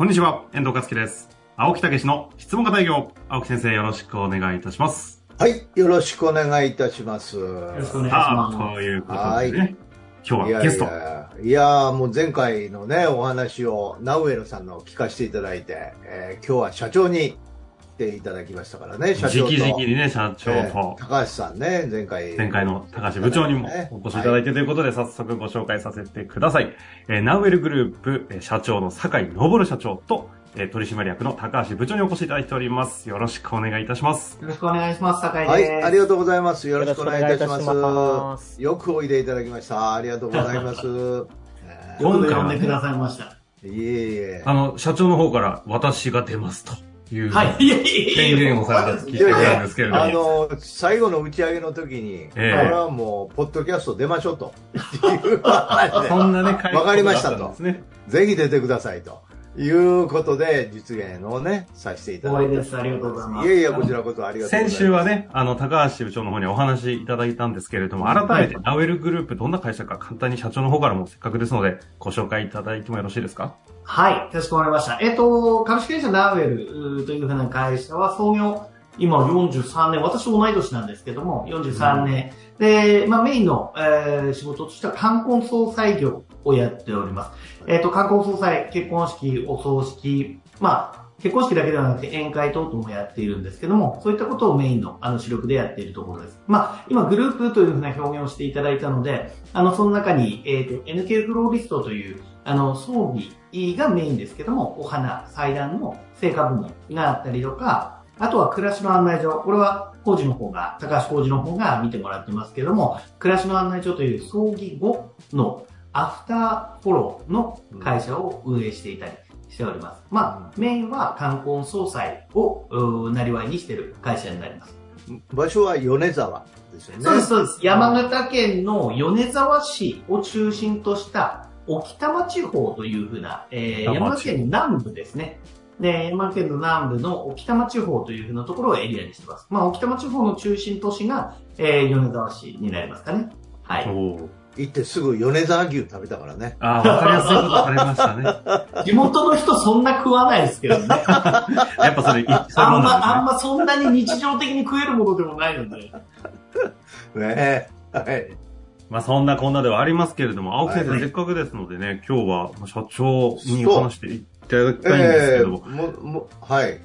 こんにちは、遠藤和樹です。青木武の質問型営業。青木先生、よろしくお願いいたします。はい、よろしくお願いいたします。よよろしくお願いしまということではね、今日はゲスト。や、いやもう前回のね、お話をナウエルさんの聞かせていただいて、えー今日は社長に来ていただきましたからね、社長と。直々にね、社長えーと、高橋さんね、前回。前回の高橋部長にもお越しいただいてということで、早速ご紹介させてください。えーナウエルグループえー社長の酒井昇社長と、えー取締役の高橋部長にお越しいただいております。よろしくお願いいたします。よろしくお願いします。酒井はい、です。ありがとうございます。よろしくお願いいたします。よますよくおいでいただきました。ありがとうございます。えよく呼んでくださいました。ーいえいえ。あの、社長の方から私が出ますという、宣や言をされた聞いてたんですけれども。あの、最後の打ち上げの時に、こえれはもう、ポッドキャスト出ましょうと。いう話でそんなね、会 わかりましたと。ぜひ出てくださいということで、実現をね、させていただいて。ありがとうございます。いやいや、こちらこそありがとうございま先す。週はね、あの、高橋部長の方にお話いただいたんですけれども、改めて、ナウエルグループどんな会社か簡単に社長の方からもせっかくですので、ご紹介いただいてもよろしいですか？はい。かしこまりました。えっと、株式会社ナウエルというふうな会社は創業、今43年、私同い年なんですけども、43年。で、まあメインの、えー仕事としては冠婚葬祭業をやっております。えっと、冠婚葬祭、結婚式、お葬式、まあ、結婚式だけではなくて宴会等々もやっているんですけども、そういったことをメインのあの主力でやっているところです。まあ、今グループというふうな表現をしていただいたので、あの、その中に、えっ、と、NK フローリストという、あの、葬儀がメインですけども、お花、祭壇の成果部門があったりとか、あとは暮らしの案内所。これは工事の方が、高橋工事の方が見てもらってますけども、暮らしの案内所という葬儀後のアフターフォローの会社を運営していたりしております。まあ、メインは冠婚葬祭をなりわいにしている会社になります。場所は米沢ですよね。そうです、そうです。山形県の米沢市を中心とした沖多摩地方というふうな、えー、山形県の南部ですね。で、山形県の南部の沖多摩地方というふうなところをエリアにしてます。まあ、沖多摩地方の中心都市が、えー、米沢市になりますかね。はい。行ってすぐ米沢牛食べたからね。ああ、わかりやすいことされましたね。地元の人そんな食わないですけどね。やっぱそれ、あんま、あんまそんなに日常的に食えるものでもないので。ねはい。まあ、そんなこんなではありますけれども、青木先生、はいせっかくですのでね、今日は社長にお話していただきたいんですけども、えーも、も、はい。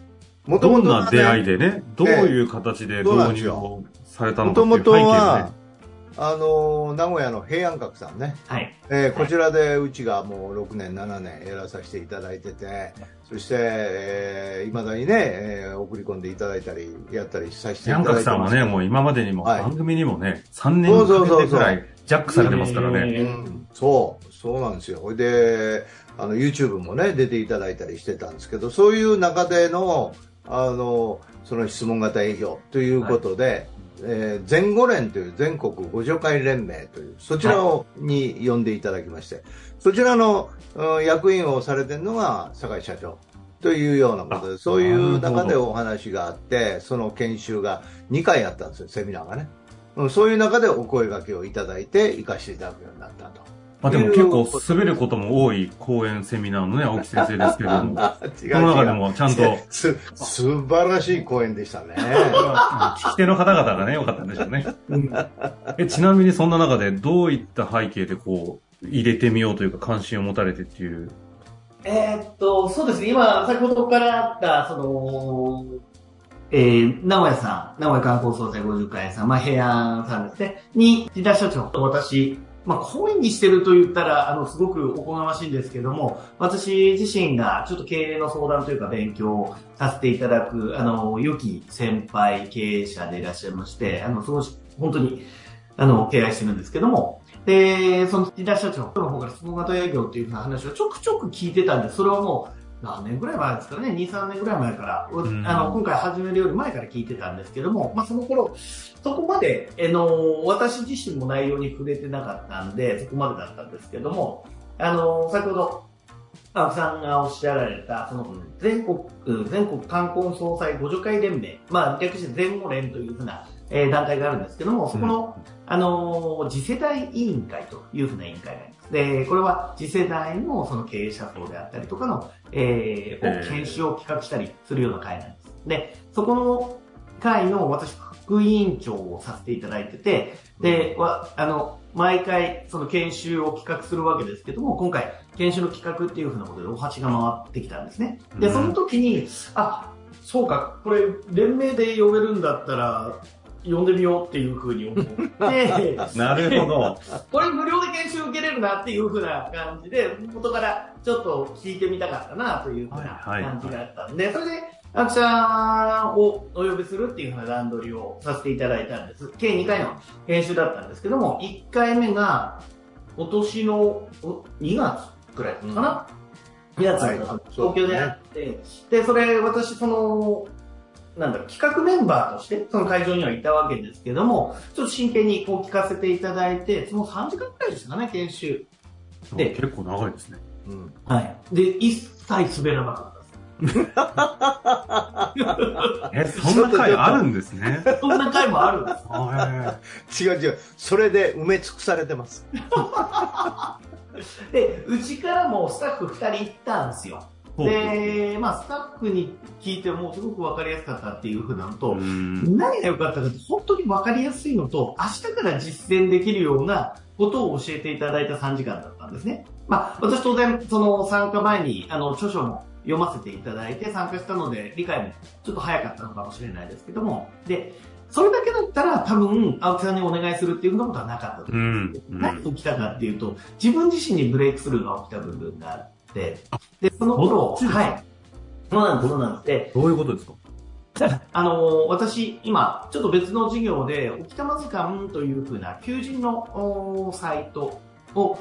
もどんな出会いででね、どういう形で導入をされたのかもとっていう背景をもとはね、、あのー、名古屋の平安閣さんね。はい。えーこちらでうちがもう6年、7年やらさせていただいてて、そして、えー、未だにね、えー送り込んでいただいたり、やったりさせていただいてます。カクさんはね、もう今までにも、はい番組にもね、3年そうそうそうそうかけてくらい、ジャックされてますからね。うん、そう、そうなんですよ。ほいで、あの、YouTube もね、出ていただいたりしてたんですけど、そういう中での、あの、その質問型営業ということで、えー全五連という全国互助会連盟という、そちらを、に呼んでいただきまして、そちらの、うん役員をされてるのが酒井社長というようなことで、あそういう中でお話があって、その研修が2回あったんですよ、セミナーがね。うんそういう中でお声掛けをいただいて、行かせていただくようになったと。まあでも結構滑ることも多い講演セミナーのね、青木先生ですけれども、違うその中でもちゃんと、す、素晴らしい講演でしたね。聞き手の方々がね、良かったんでしょうね。えちなみにそんな中でどういった背景でこう、入れてみようというか関心を持たれてっていう。えーっと、そうですね、今、先ほどからあった、その、えー、名古屋さん、名古屋観光総裁50回さん、まあ、平安さんですね、に、木田社長。と私、まあ、講演にしてると言ったら、あの、すごくおこがましいんですけども、私自身がちょっと経営の相談というか勉強をさせていただく、あの、良き先輩経営者でいらっしゃいまして、あの、すごい、本当に、あの、敬愛してるんですけども、で、その木田社長の方から質問型営業っていう話をちょくちょく聞いてたんで、それはもう何年ぐらい前ですかね、2、3年ぐらい前から、ん。あの、今回始めるより前から聞いてたんですけども、まあその頃、そこまで、あの、私自身も内容に触れてなかったんで、そこまでだったんですけども、あの、先ほど、青木さんがおっしゃられた、その、全国、全国観光総裁互助会連盟、まあ、略して全語連というふうなえー、団体があるんですけども、そこの、うん、あのー、次世代委員会というふうな委員会があります。で、これは次世代のその経営者層であったりとかの、えー、を研修を企画したりするような会なんです。で、そこの会の私、副委員長をさせていただいてて、で、は、あの、毎回、その研修を企画するわけですけども、今回、研修の企画っていうふうなことでお鉢が回ってきたんですね。で、その時に、あ、そうか、これ、連名で呼べるんだったら、呼んでみようっていうふうに思って。なるほど。これ無料で研修受けれるなっていうふうな感じで、元からちょっと聞いてみたかったなというふうな感じがあったんで、それで、アクさんをお呼びするっていうふうな段取りをさせていただいたんです。計2回の研修だったんですけども、1回目が今年の2月くらいかな、うん、2月、はい、東京であって、ね、で、それ私その、なんだろう、企画メンバーとして、その会場にはいたわけですけども、ちょっと真剣にこう聞かせていただいて、その3時間くらいでしたかね、研修。で、結構長いですね。うん。はい。で、一切滑らなかった。え、そんな回あるんですね？そんな回もあるんです。違う違う。それで埋め尽くされてます。で、うちからもスタッフ2人行ったんですよ。で、まあ、スタッフに聞いてもすごく分かりやすかったっていうふうなのと、何が良かったかって本当に分かりやすいのと、明日から実践できるようなことを教えていただいた3時間だったんですね。まあ、私当然、その参加前に、あの、著書も読ませていただいて参加したので、理解もちょっと早かったのかもしれないですけども、で、それだけだったら多分、青木さんにお願いするっていうことはなかったと。思うん。です、うん、何が起きたかっていうと、自分自身にブレイクスルーが起きた部分があって、で、その頃、はい。そうなんです、そうなんです。どういうことですか？あの私、今、ちょっと別の授業で、沖玉図鑑というふうな求人のサイトを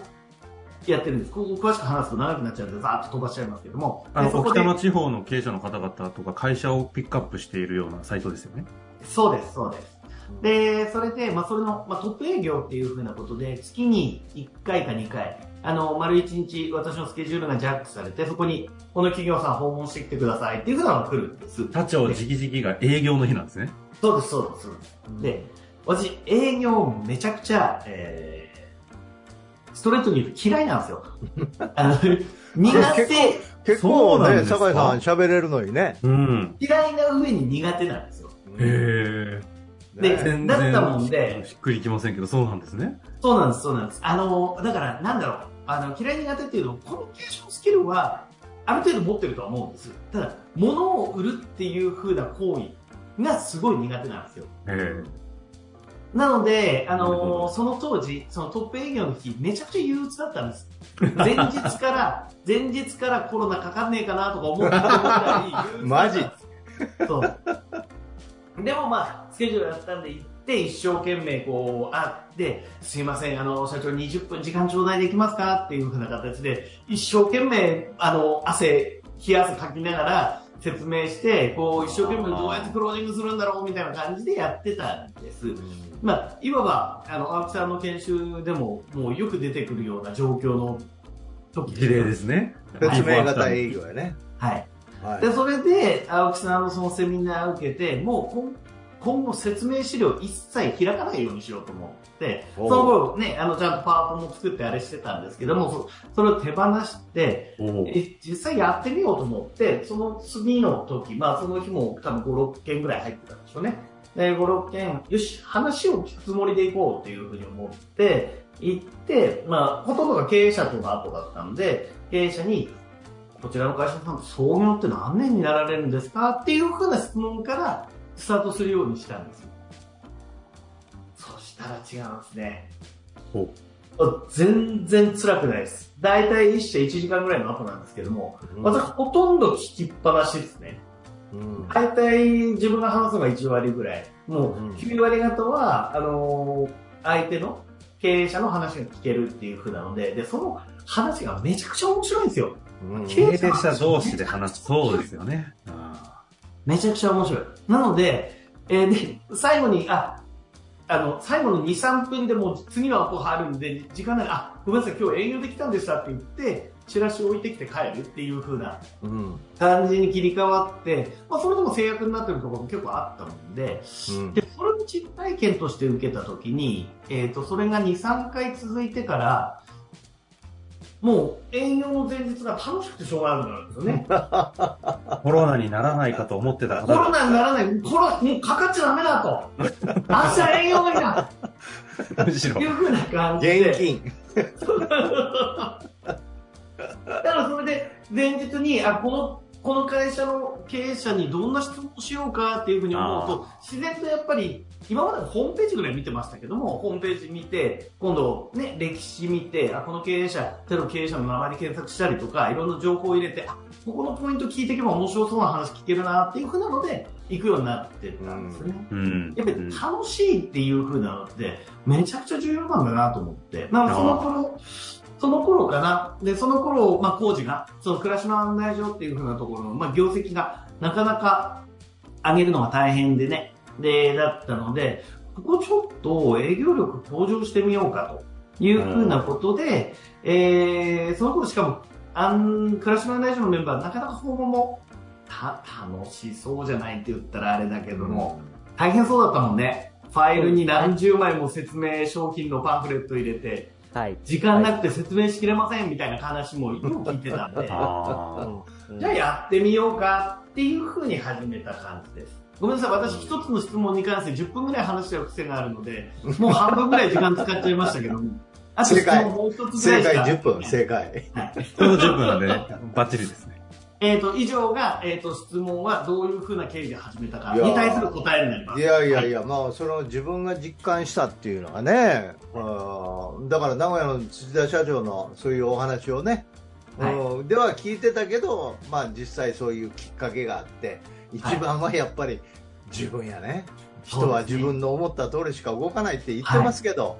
やってるんです。ここ詳しく話すと長くなっちゃうんで、ざーっと飛ばしちゃいますけども。あの、沖玉地方の経営者の方々とか会社をピックアップしているようなサイトですよね？そうです、そうです。で、それで、まあ、それの、まあ、トップ営業っていうふうなことで、月に1回か2回、あの、丸1日私のスケジュールがジャックされて、そこに、この企業さん訪問してきてくださいっていうふうなのが来るんです。他庁直々が営業の日なんですね。そうです、そうです。で、私、営業めちゃくちゃ、えーストレートに言うと嫌いなんですよ。あの、苦手。結構ね、酒井さん喋れるのにね。うん。嫌いな上に苦手なんですよ。へえ。で、だったもんで。しっくりきませんけど、そうなんですね。そうなんです、そうなんです。あの、だから、なんだろう。あの、嫌い苦手っていうのコミュニケーションスキルは、ある程度持ってるとは思うんです。ただ、物を売るっていう風な行為がすごい苦手なんですよ。なので、あのー、その当時、そのトップ営業の日、めちゃくちゃ憂鬱だったんです。前日から、前日からコロナかかんねえかなとか思ってたぐらいマジ そう。でもまあ、スケジュールやったんで行って、一生懸命こう、会って、すいません、あの、社長20分時間頂戴できますか？っていうふうな形で、一生懸命、あの、汗、冷や汗かきながら、説明して、こう、一生懸命どうやってクロージングするんだろうみたいな感じでやってたんです。まあ、いわば、あの、青木さんの研修でも、もうよく出てくるような状況の時事例ですね。説明型営業やね。はい。はい、で、それで、青木さんのそのセミナーを受けて、もう今後説明資料一切開かないようにしようと思って、その頃ね、あの、ちゃんとパワポも作ってあれしてたんですけども、そそれを手放して、え、実際やってみようと思って、その次の時、まあその日も多分5、6件ぐらい入ってたんでしょうね。で、5、6件、よし、話を聞くつもりでいこうっていうふうに思って、行って、まあ、ほとんどが経営者との後だったので、経営者に、こちらの会社さん、創業って何年になられるんですか？っていうふうな質問からスタートするようにしたんですよ。そしたら違うんですね。全然辛くないです。だいたい一社1時間ぐらいの後なんですけども、うん、私ほとんど聞きっぱなしですね。大体自分が話すのが1割ぐらい。もう9割方は、あのー、相手の経営者の話が聞けるっていう風なので、で、その話がめちゃくちゃ面白いんですよ。うん、経営者同士で話す。そうですよね。めちゃくちゃ面白い。なので、えー、で、最後に、あ、あの、最後の2、3分でもう次のアポ入るんで、時間ない、あ、ごめんなさい、今日営業できたんでしたって言って、チラシ置いてきて帰るっていう風な感じに切り替わって、まあ、それでも制約になってるところも結構あったもんで、うん、で、それを実体験として受けたときに、えっ、ー、と、それが2、3回続いてから、もう営業の前日が楽しくてしょうがなくなるんですよね。コロナにならないかと思ってたコロナにならない。コロナ、もうかかっちゃダメだと。明日営業がいいな。むしろ。いうふうな感じで。現金。だからそれで前日に、あ、このこの会社の経営者にどんな質問をしようかっていうふうに思うと、自然とやっぱり、今までホームページぐらい見てましたけども、ホームページ見て、今度ね、歴史見て、あ、この経営者、手の経営者の名前で検索したりとか、いろんな情報を入れて、あ、ここのポイント聞いていけば面白そうな話聞けるなっていうふうなので、行くようになってたんですよね。うん、やっぱり楽しいっていうふうなのって、めちゃくちゃ重要なんだなと思って。まあ、その頃、その頃かな。で、その頃、まあ、工事が、その暮らしの案内所っていう風なところの、まあ、業績がなかなか上げるのが大変でね、で、だったので、ここちょっと営業力向上してみようかという風なことで、うん、えー、その頃しかも、あん、暮らしの案内所のメンバー、なかなか訪問も、た、楽しそうじゃないって言ったらあれだけども、大変そうだったもんね。ファイルに何十枚も説明商品のパンフレット入れて、はい、時間なくて説明しきれませんみたいな話もよく聞いてたんで、じゃあやってみようかっていうふうに始めた感じです。ごめんなさい、私一つの質問に関して10分ぐらい話しちゃう癖があるので、もう半分ぐらい時間使っちゃいましたけども。あと質問もう一つぐらい正解10分、正解。はい。ちょうど10分なんで、ね、バッチリですね。えっ、ー、と、以上が、えっ、ー、と、質問はどういうふうな経緯で始めたかに対する答えになります。いやいやいや、はい、まあ、その自分が実感したっていうのがね、はい、だから名古屋の土田社長のそういうお話をね、はい、では聞いてたけど、まあ実際そういうきっかけがあって、一番はやっぱり自分やね。人は自分の思った通りしか動かないって言ってますけど。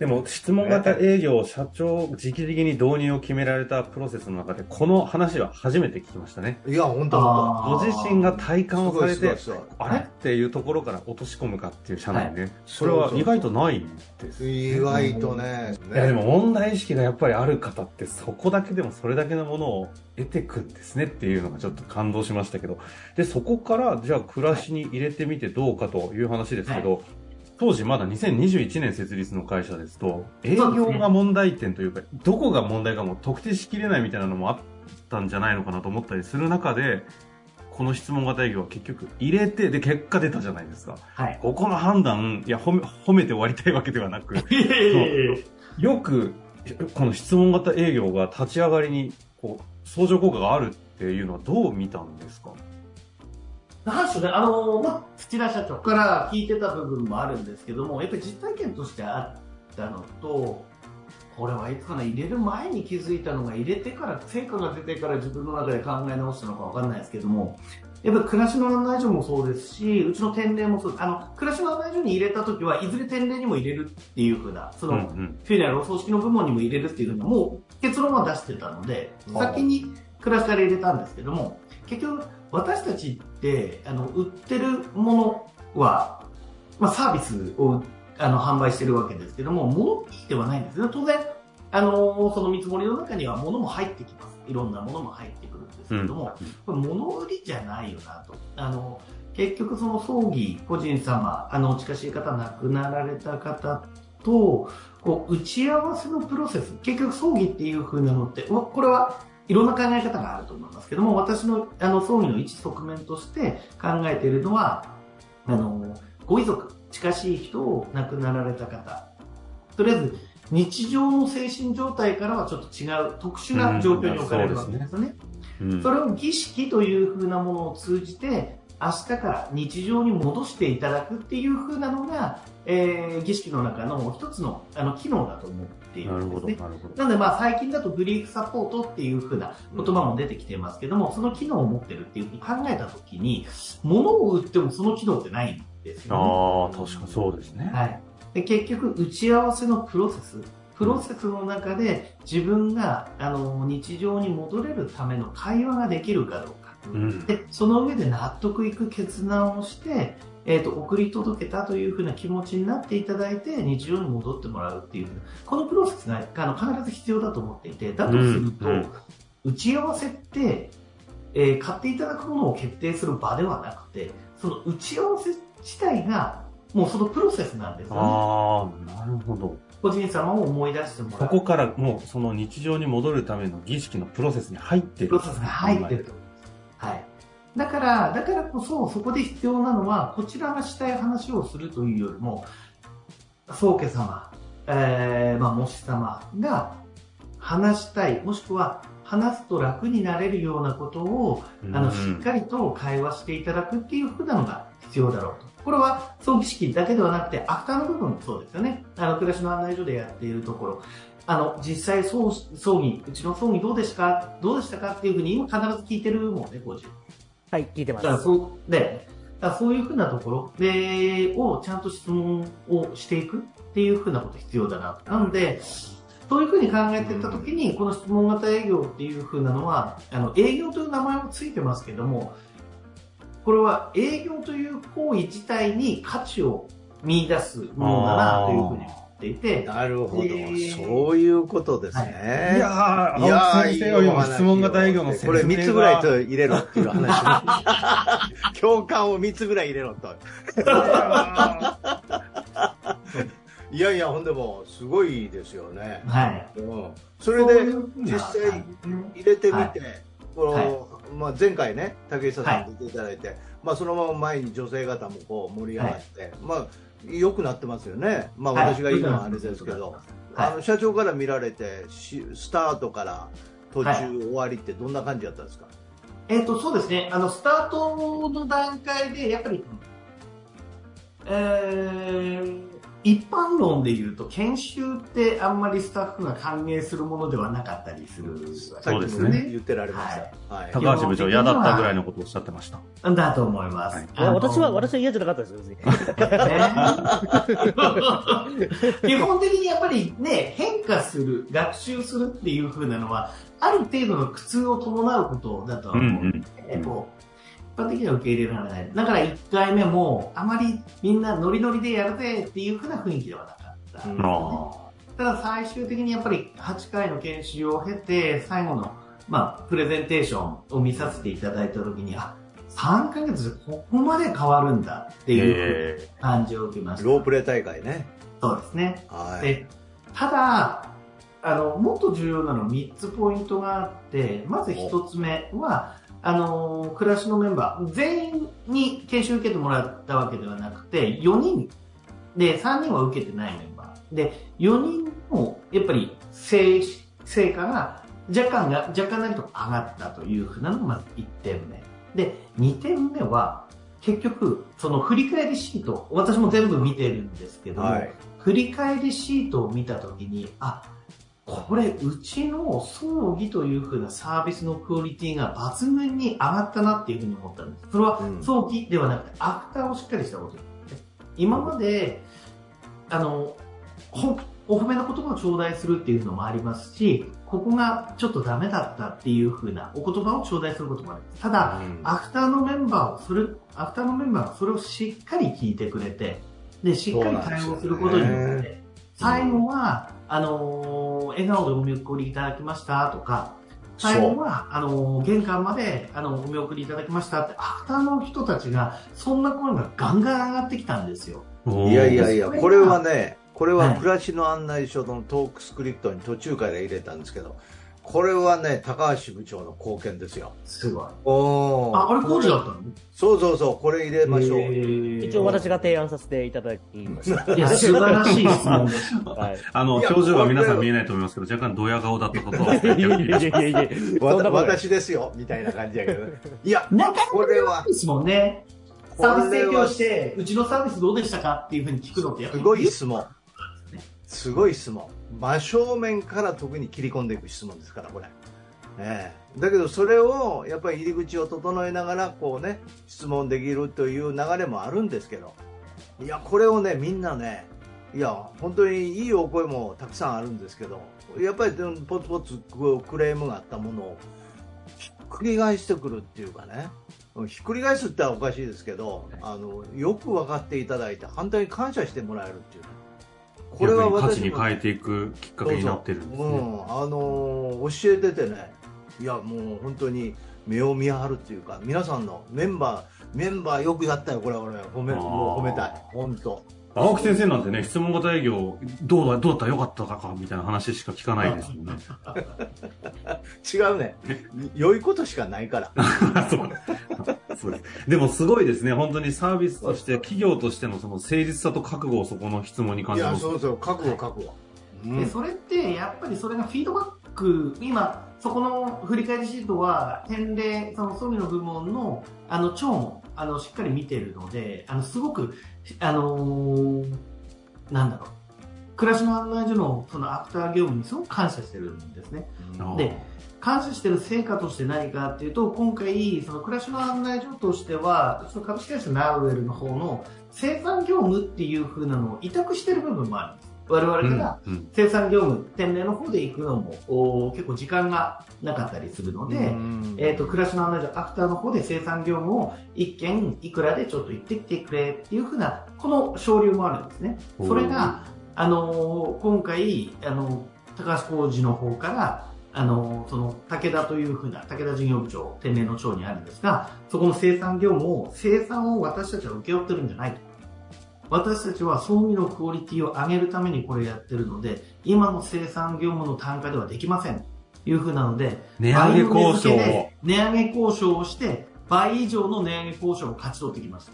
でも、質問型営業、社長、直々に導入を決められたプロセスの中で、この話は初めて聞きましたね。いや、本当本当ご自身が体感をされて、あれ？っていうところから落とし込むかっていう社内ね。はい、それは意外とないです、ね、意外とね。いや、でも問題意識がやっぱりある方って、そこだけでもそれだけのものを得てくんですねっていうのがちょっと感動しましたけど。で、そこから、じゃあ暮らしに入れてみてどうかという話ですけど、はい当時まだ2021年設立の会社ですと、営業が問題点というか、どこが問題かも特定しきれないみたいなのもあったんじゃないのかなと思ったりする中で、この質問型営業は結局入れて、で、結果出たじゃないですか。はい。ここの判断、いや、褒め、褒めて終わりたいわけではなく、よく、この質問型営業が立ち上がりに、こう、相乗効果があるっていうのはどう見たんですか？なんでしょうね、あの、まあ、土田社長から聞いてた部分もあるんですけども、やっぱり実体験としてあったのと、これはいつかな、入れる前に気づいたのが、入れてから、成果が出てから自分の中で考え直したのかわかんないですけども、やっぱり暮らしの案内所もそうですし、うちの店例もそうあの、暮らしの案内所に入れた時は、いずれ店例にも入れるっていうふうな、その、うんうん、フィナルお葬式の部門にも入れるっていうふうな、もう結論は出してたので、先に暮らしから入れたんですけども、結局、私たちって、あの、売ってるものは、まあ、サービスをあの販売してるわけですけども、物ではないんですね。当然、あの、その見積もりの中には物も入ってきます。いろんなものも入ってくるんですけども、うん、これ物売りじゃないよなと。あの、結局その葬儀、個人様、あの、お近しい方、亡くなられた方と、こう、打ち合わせのプロセス、結局葬儀っていう風なのって、これはいろんな考え方があると思いますけども、私のあの葬儀の一側面として考えているのは、あの、ご遺族、近しい人を亡くなられた方、とりあえず日常の精神状態からはちょっと違う特殊な状況に置かれるわけですよね。うん、それを儀式というふうなものを通じて、明日から日常に戻していただくっていうふうなのが、えー、儀式の中の一つのあの機能だと思っているんですね。ななのでまあ最近だとグリーフサポートっていうふうな言葉も出てきてますけども、その機能を持ってるっていうふうに考えたときに、物を売ってもその機能ってないんですよね。ああ、確かそうですね。はい。で結局、打ち合わせのプロセス、プロセスの中で自分があの日常に戻れるための会話ができるかどうか。うん、でその上で納得いく決断をして、えっ、と、送り届けたというふうな気持ちになっていただいて、日常に戻ってもらうっていう、このプロセスがあの必ず必要だと思っていて、だとすると、うん打ち合わせって、えー買っていただくものを決定する場ではなくて、その打ち合わせ自体が、もうそのプロセスなんですよね。ああ、なるほど。個人様を思い出してもらう。ここからもうその日常に戻るための儀式のプロセスに入ってる。プロセスが入ってると。はい。だから、だからこそ、そこで必要なのは、こちらがしたい話をするというよりも、宗家様、えー、まあ、もし様が話したい、もしくは話すと楽になれるようなことを、あの、しっかりと会話していただくっていうふうなのが必要だろうと。これは葬儀式だけではなくて、アフターの部分もそうですよね。あの、暮らしの案内所でやっているところ。あの、実際葬葬儀、うちの葬儀どうでしたか？どうでしたか？っていうふうに今必ず聞いてるもんね、工事。はい、聞いてます。だからそう、で、だからそういうふうなところで、をちゃんと質問をしていくっていうふうなこと必要だな。なので、そういうふうに考えていったときに、この質問型営業っていうふうなのは、あの、営業という名前もついてますけども、これは営業という行為自体に価値を見出すものだなというふうにっていて、なるほど、えーそういうことですね。い。やー、いや青木先生が今質問型営業のこれが3つぐらいと入れろっていう話。共感を3つぐらい入れろと。いやいや、ほんでも、すごいですよね。はい。うん、それで実際入れてみて、はい。このはい。まあ、前回ね、竹下さん出ていただいて、まあ、そのまま前に女性方もこう盛り上がって、まあ、良くなってますよね。まあ、はい。私が言うのはあれですけど、はい。あの社長から見られて、しスタートから途中、はい。終わりってどんな感じだったんですか？えっ、と、そうですね。あの、スタートの段階で、やっぱり、えー、一般論で言うと、研修ってあんまりスタッフが歓迎するものではなかったりするわけそうですね言ってられました。はい。高橋部長嫌だったぐらいのことをおっしゃってました。だと思います。はい私は、私は嫌じゃなかったですよ、基本的にやっぱりね、変化する、学習するっていう風なのは、ある程度の苦痛を伴うことだとはうん思うんで、こう一般的には受け入れられない。だから1回目も、あまりみんなノリノリでやるぜっていう風な雰囲気ではなかった。うんあただ最終的にやっぱり8回の研修を経て、最後の、まあ、プレゼンテーションを見させていただいたときに、あ、3ヶ月でここまで変わるんだってーいうえ感じを受けました。ロープレー大会ね。そうですね。はい。でただ、あの、もっと重要なの3つポイントがあって、まず1つ目は、あの、暮らしのメンバー、全員に研修受けてもらったわけではなくて、4人で、3人は受けてないメンバー。で、4人も、やっぱり、成、成果が、若干が、若干なりと上がったというふうなのがまず1点目。で、2点目は、結局、その振り返りシート、私も全部見てるんですけども、はい。振り返りシートを見たときに、あ、これ、うちの葬儀というふうなサービスのクオリティが抜群に上がったなっていうふうに思ったんです。それはうん葬儀ではなくて、アフターをしっかりしたこと。今まで、あの、ほお褒めの言葉を頂戴するっていうのもありますし、ここがちょっとダメだったっていうふうなお言葉を頂戴することもあります。ただ、うんアフターのメンバーを、それ、アフターのメンバーがそれをしっかり聞いてくれて、で、しっかり対応することによって、最後は、あのー笑顔でお見送りいただきましたとか、最後は、あのー玄関まで、あの、お見送りいただきましたって、アフターの人たちが、そんな声がガンガン上がってきたんですよ。ー。いやいやいや、これはね、これははい。暮らしの案内所のトークスクリプトに途中から入れたんですけど、これはね、高橋部長の貢献ですよ。すごい。おーあ、あれ工事だったの？そうそうそう、これ入れましょう。一応私が提案させていただきました。いや、素晴らしい質問です。はい。あの、表情は皆さん見えないと思いますけど、若干ドヤ顔だったことは。いやいやいやい私ですよ、みたいな感じやけど。いや、なこれは、ですもんね。サービス提供して、うちのサービスどうでしたか？っていうふうに聞くのってやっぱりすごい質問。すごい質問。真正面から特に切り込んでいく質問ですから、これ。ええ。だけど、それを、やっぱり入り口を整えながら、こうね、質問できるという流れもあるんですけど、いや、これをね、みんなね、いや、本当にいいお声もたくさんあるんですけど、やっぱりポツポツクレームがあったものを、ひっくり返してくるっていうかね、ひっくり返すって言ったらおかしいですけど、あのよく分かっていただいて反対に感謝してもらえるっていうこれは価値に変えていくきっかけになってるんですね。うん、あの教えててね。いやもう本当に目を見張るっていうか皆さんのメンバーメンバーよくやったよこれは俺褒めもう褒めたい。本当青木先生なんてね、質問型営業、どうだ、どうだった？らよかったかみたいな話しか聞かないですもんね。違うね。良いことしかないから。そうそうです。でもすごいですね。本当にサービスとして、企業としてのその誠実さと覚悟をそこの質問に感じます。いや、そうそう、覚悟、覚悟。うん、でそれってやっぱりそれがフィードバック今そこの振り返りシートは返礼その装備の部門のあの長もあのしっかり見てるのであのすごくあのー、なんだろう暮らしの案内所のそのアフター業務にすごく感謝してるんですね。で感謝してる成果として何かっていうと今回その暮らしの案内所としてはその株式会社ナウエルの方の生産業務っていう風なのを委託してる部分もあるんです。我々から生産業務、店名の方で行くのも結構時間がなかったりするので、えっ、ー、と、暮らしの案内所アフターの方で生産業務を一件いくらでちょっと行ってきてくれっていうふうな、この省流もあるんですね。それが、あのー、今回、あのー、高橋浩二の方から、あの、その、武田というふうな、武田事業部長、天然の長にあるんですが、そこの生産業務を、生産を私たちは請け負ってるんじゃないと。私たちは装備のクオリティを上げるためにこれやってるので、今の生産業務の単価ではできません。というふうなので、値上げ交渉を。値上げ交渉をして、倍以上の値上げ交渉を勝ち取ってきました。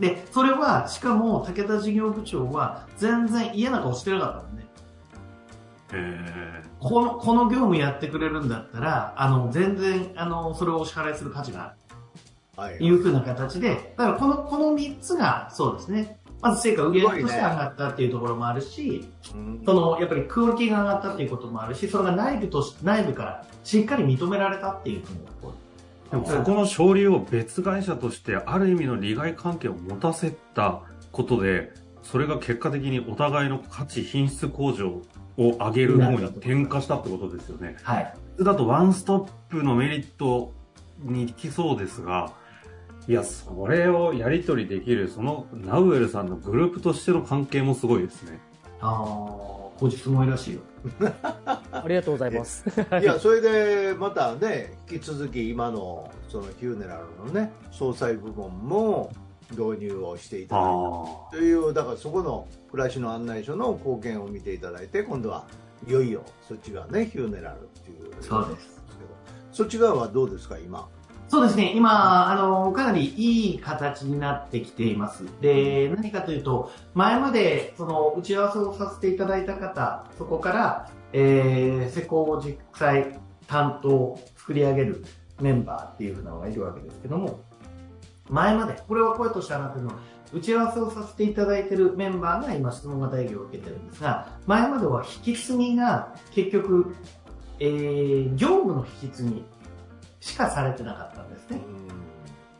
で、それは、しかも、武田事業部長は、全然嫌な顔してなかったんでね。この、この業務やってくれるんだったら、あの、全然、あの、それをお支払いする価値がある。いうふうな形で、だからこの、この3つが、そうですね。まず成果売上として上がったっていうところもあるし、ね、その、やっぱりクオリティが上がったっていうこともあるし、それが内部とし、内部からしっかり認められたっていうふうにでもそこの勝利を別会社としてある意味の利害関係を持たせたことで、それが結果的にお互いの価値、品質向上を上げる方に転化したってことですよね。はい。だとワンストップのメリットに行きそうですが、いや、それをやり取りできる、そのナウエルさんのグループとしての関係もすごいですね。ああ、後日もいらしいよ。ありがとうございます。いや、それでまたね、引き続き今のそのヒューネラルのね、総裁部門も導入をしていただいたという、だからそこの暮らしの案内所の貢献を見ていただいて、今度はいよいよそっち側ね、ヒューネラルっていう。そうです。そっち側はどうですか、今？そうですね、今、あの、かなりいい形になってきています。で、何かというと、前まで、その、打ち合わせをさせていただいた方、そこから、えー、施工実際担当、作り上げるメンバーっていうふうなのがいるわけですけども、前まで、これは声として上がってるの、打ち合わせをさせていただいているメンバーが今質問型営業を受けてるんですが、前までは引き継ぎが結局、えー、業務の引き継ぎしかされてなかったんですね。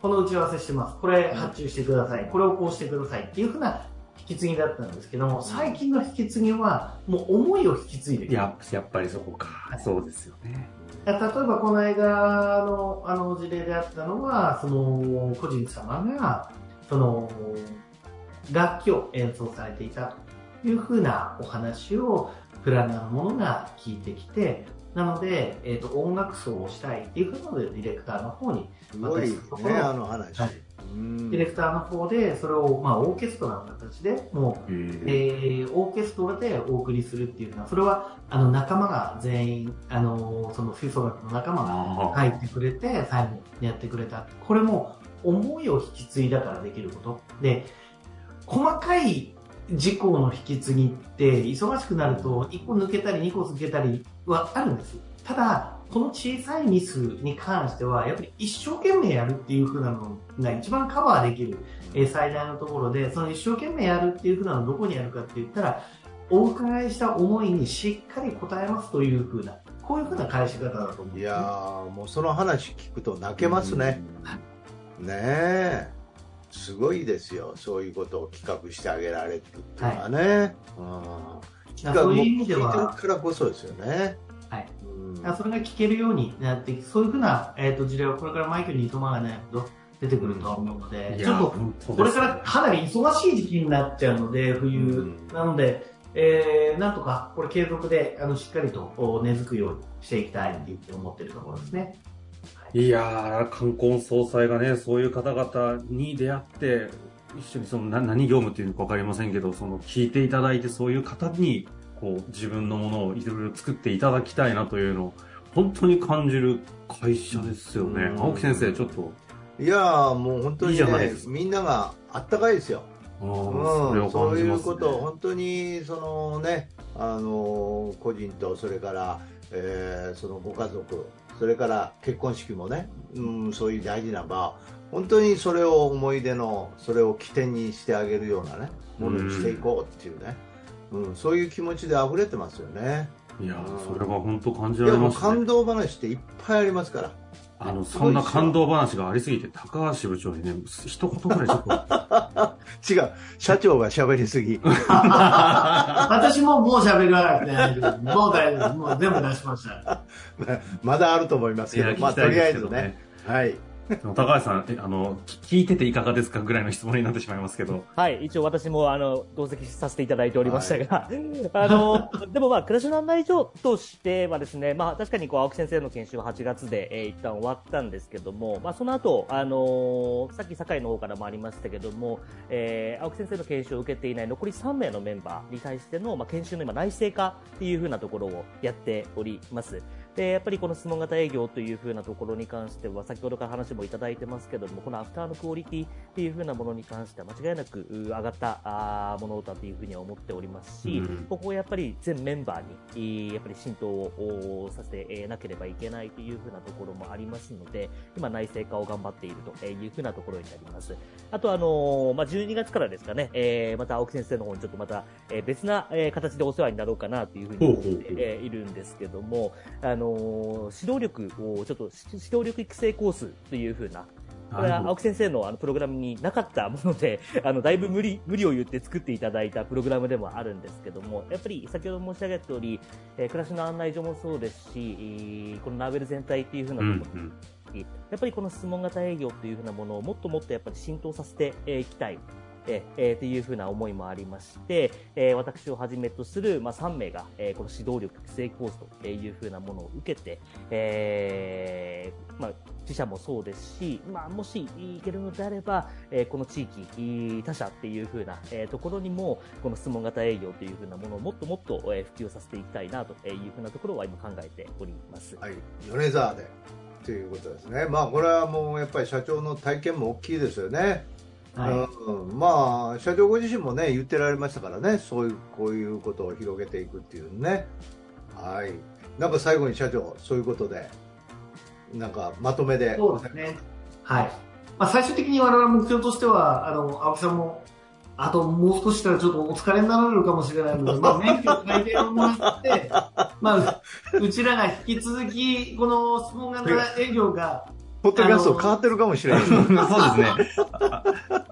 この打ち合わせしてます。これ発注してください。これをこうしてくださいっていうふうな引き継ぎだったんですけども、最近の引き継ぎは、もう思いを引き継いでいや、やっぱりそこか。そうですよね。例えばこの間のあの事例であったのは、その個人様が、その楽器を演奏されていたというふうなお話をプランナーの者が聞いてきて、なので、えっ、ー、と、音楽奏をしたいっていうので、ディレクターの方に渡すところ、ね、あの話、はい、ディレクターの方で、それを、まあ、オーケストラの形で、もう、えー、オーケストラでお送りするっていうのは、それは、あの、仲間が全員、あの、その吹奏楽の仲間が入ってくれて、最後にやってくれた。これも、思いを引き継いだからできること。で、細かい事項の引き継ぎって忙しくなると1個抜けたり2個抜けたりはあるんです。ただこの小さいミスに関してはやっぱり一生懸命やるっていう風なのが一番カバーできる、え最大のところでその一生懸命やるっていう風なのどこにやるかって言ったらお伺いした思いにしっかり答えますという風なこういう風な返し方だと思う、ね、いやもうその話聞くと泣けますね、ねえ。すごいですよ。そういうことを企画してあげられるっていうのはね、はい、うん企画も聞いてるからこそですよねはい。それが聞けるようになってそういうふうな、えっ、ー、と、事例はこれからマイクにいとまがないほど出てくるとは思うので、ちょっと、これからかなり忙しい時期になっちゃうので、冬。なので、えー、なんとか、これ継続で、あの、しっかりと根付くようにしていきたいって思ってるところですね。いやー、冠婚葬祭がね、そういう方々に出会って、一緒にその何何業務っていうのか分かりませんけど、その聞いていただいて、そういう方に、こう、自分のものをいろいろ作っていただきたいなというのを、本当に感じる会社ですよね。青木先生、ちょっと。いやー、もう本当に、ね、いいじゃないですみんながあったかいですよ。うん、そういうことを本当にそのねあの個人とそれから、えー、そのご家族それから結婚式もね、うん、そういう大事な場本当にそれを思い出のそれを起点にしてあげるようなねものにしていこうっていうね、うん、うん、そういう気持ちで溢れてますよね。いや、うん、それは本当感じられます、ね、感動話っていっぱいありますからあの、そんな感動話がありすぎて、高橋部長にね、一言ぐらいちょっと。違う。社長が喋りすぎ。私ももう喋らなくて大丈夫。もう大丈夫。もう全部出しました。まだあると思いますけど、まあ、とりあえずね。はい。高橋さん、あの、聞いてていかがですかぐらいの質問になってしまいますけど。はい、一応私も、あの、同席させていただいておりましたが、はい、あの、でもまあ、暮らしの案内所としてはですね、まあ、確かにこう、青木先生の研修は8月で、えー、一旦終わったんですけども、まあ、その後、あのー、さっき堺の方からもありましたけども、えー、青木先生の研修を受けていない残り3名のメンバーに対しての、まあ、研修の今、内製化っていうふうなところをやっております。で、やっぱりこの質問型営業というふうなところに関しては、先ほどから話もいただいてますけども、このアフターのクオリティっていうふうなものに関しては、間違いなく上がったものだというふうには思っておりますし、うん、ここをやっぱり全メンバーに、やっぱり浸透をさせなければいけないというふうなところもありますので、今内製化を頑張っているというふうなところになります。あとあのまあ、12月からですかね、えー、また青木先生の方にちょっとまた、え別な、え形でお世話になろうかなというふうに思っているんですけども、あの指導力を、ちょっと指導力育成コースというふうな、これは青木先生のあのプログラムになかったもので、あの、だいぶ無理、無理を言って作っていただいたプログラムでもあるんですけども、やっぱり先ほど申し上げた通り、えー、暮らしの案内所もそうですし、このナーベル全体っていうふうなところ、うんうんやっぱりこの質問型営業というふうなものをもっともっとやっぱり浸透させていきたい。えー、というふうな思いもありまして、えー、私をはじめとする、まあ、3名が、えー、この指導力育成コースというふうなものを受けて、えー、まあ、自社もそうですし、まあ、もしいけるのであれば、えー、この地域、他社っていうふうな、えー、ところにも、この質問型営業というふうなものをもっともっと、えー、普及させていきたいなというふうなところは今考えております。はい、米沢で。ということですね。まあ、これはもうやっぱり社長の体験も大きいですよね。はい、うん、まあ社長ご自身もね言ってられましたからね。そういうこういうことを広げていくっていうね。はい。なんか最後に社長そういうことでなんかまとめで。そうですね。はい、まあ、最終的に我々目標としてはあの青木さんもあともう少ししたらちょっとお疲れになられるかもしれないので、まあ、免許改定をもらって、まあ、うちらが引き続き、この質問型営業がポッドキャスト変わってるかもしれない。そうですね。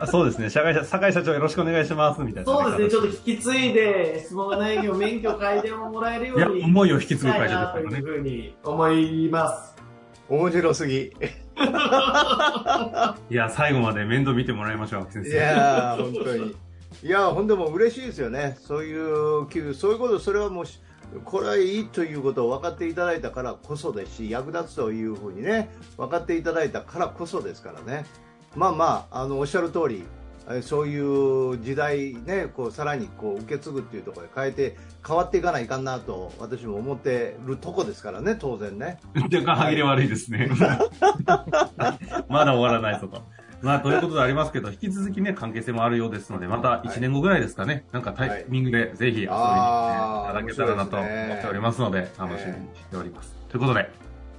そうですね。社会社、社会社長よろしくお願いします、みたいな。そうですね。ちょっと引き継いで、質問がないよう免許改善をもらえるように。いや、思いを引き継ぐ会社ですからね。というふうに思います。面白すぎ。いや、最後まで面倒見てもらいましょう、先生。いや本当に。いや、ほんでも嬉しいですよね。そういう、そういうこと、それはもう、これはいいということを分かっていただいたからこそですし役立つというふうにね分かっていただいたからこそですからねまあまああのおっしゃる通りそういう時代ねこうさらにこう受け継ぐっていうところで変えて変わっていかないかなと私も思ってるとこですからね当然ね。若干歯切れ悪いですね。まだ終わらないぞと。まあ、ということでありますけど、引き続きね、関係性もあるようですので、また1年後ぐらいですかね、なんかタイミングでぜひ遊びに来ていただけたらなと思っておりますので、楽しみにしております。ということで、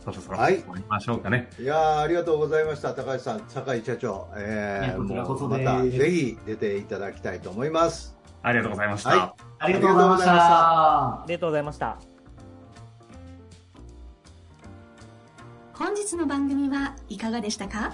そろそろ終わりましょうかね。いやありがとうございました。高橋さん、酒井社長。えー、こちらこそまたぜひ出ていただきたいと思います。ありがとうございました。はい、ありがとうございました。ありがとうございました。本日の番組はいかがでしたか？